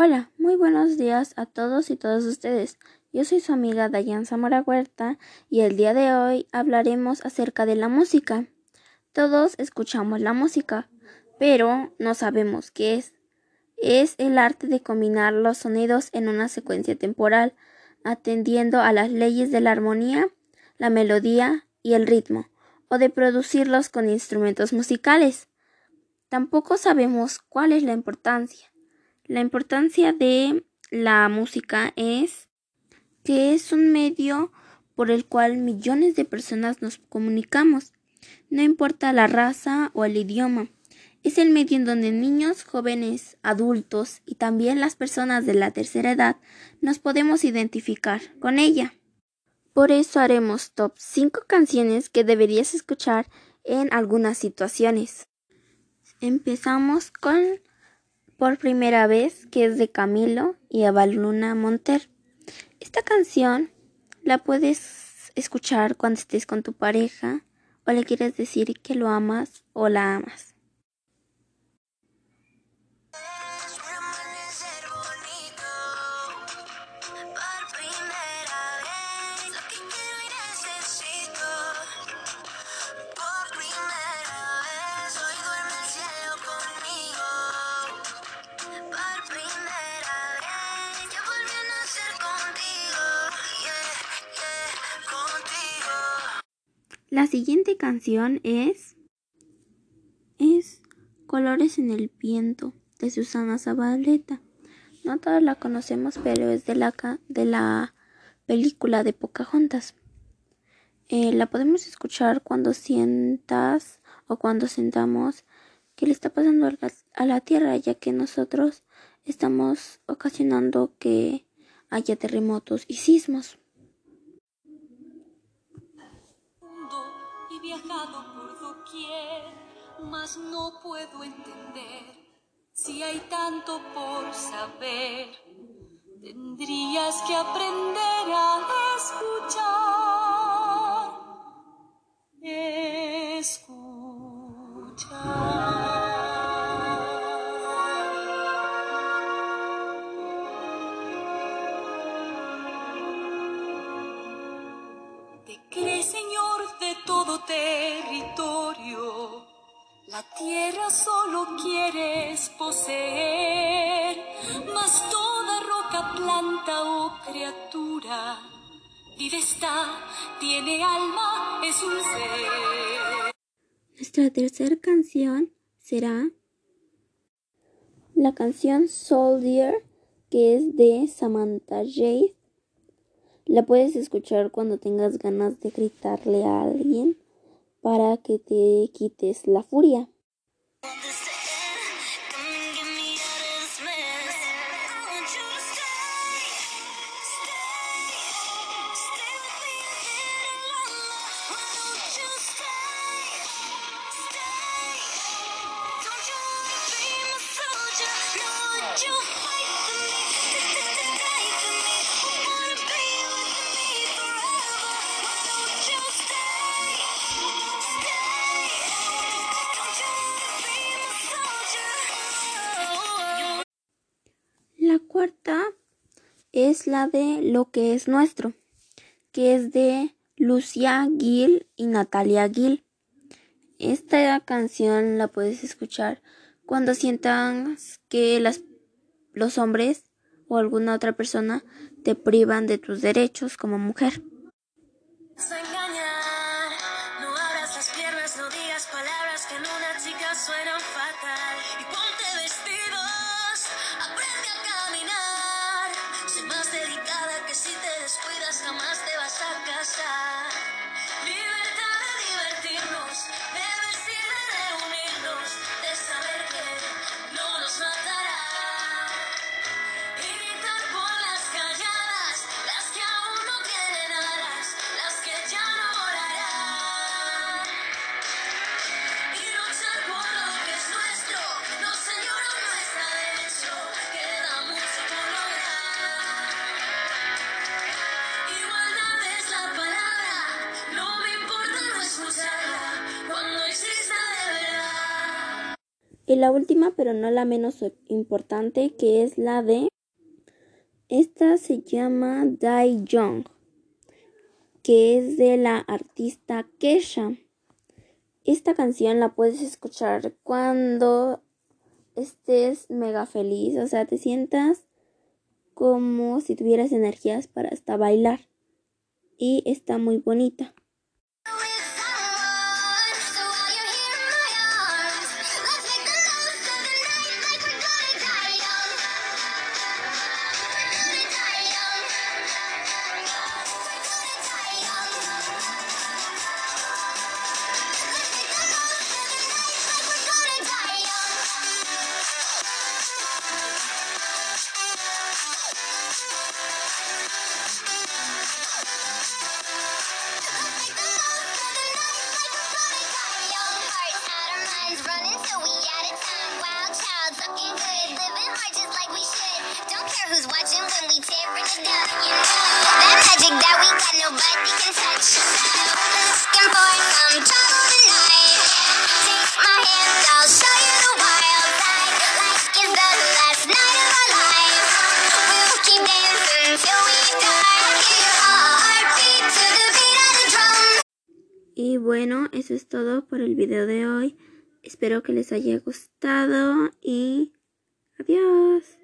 Hola, muy buenos días a todos y todas ustedes. Yo soy su amiga Dayan Zamora Huerta y el día de hoy hablaremos acerca de la música. Todos escuchamos la música, pero no sabemos qué es. Es el arte de combinar los sonidos en una secuencia temporal, atendiendo a las leyes de la armonía, la melodía y el ritmo, o de producirlos con instrumentos musicales. Tampoco sabemos cuál es la importancia. La importancia de la música es que es un medio por el cual millones de personas nos comunicamos. No importa la raza o el idioma. Es el medio en donde niños, jóvenes, adultos y también las personas de la tercera edad nos podemos identificar con ella. Por eso haremos top 5 canciones que deberías escuchar en algunas situaciones. Empezamos con por primera vez, que es de Camilo y Avaluna Monter. Esta canción la puedes escuchar cuando estés con tu pareja o le quieres decir que lo amas o la amas. La siguiente canción es es Colores en el viento de Susana Zabaleta. No todos la conocemos, pero es de la de la película de Pocahontas. Eh, la podemos escuchar cuando sientas o cuando sentamos que le está pasando a la Tierra, ya que nosotros estamos ocasionando que haya terremotos y sismos. Viajado por doquier, mas no puedo entender si hay tanto por saber. Tendrías que aprender a escuchar. Escuchar. La tierra solo quieres poseer, mas toda roca, planta o criatura vive está, tiene alma, es un ser. Nuestra tercera canción será la canción Soldier, que es de Samantha Jade. La puedes escuchar cuando tengas ganas de gritarle a alguien para que te quites la furia. Es la de Lo que es nuestro, que es de Lucia Gil y Natalia Gil. Esta canción la puedes escuchar cuando sientas que los hombres o alguna otra persona te privan de tus derechos como mujer. no abras las piernas, no digas palabras que en una chica jamás te vas a casar. La última, pero no la menos importante, que es la de... Esta se llama Die Young, que es de la artista Kesha. Esta canción la puedes escuchar cuando estés mega feliz, o sea, te sientas como si tuvieras energías para hasta bailar. Y está muy bonita. Y bueno, eso es todo por el video de hoy. Espero que les haya gustado y adiós.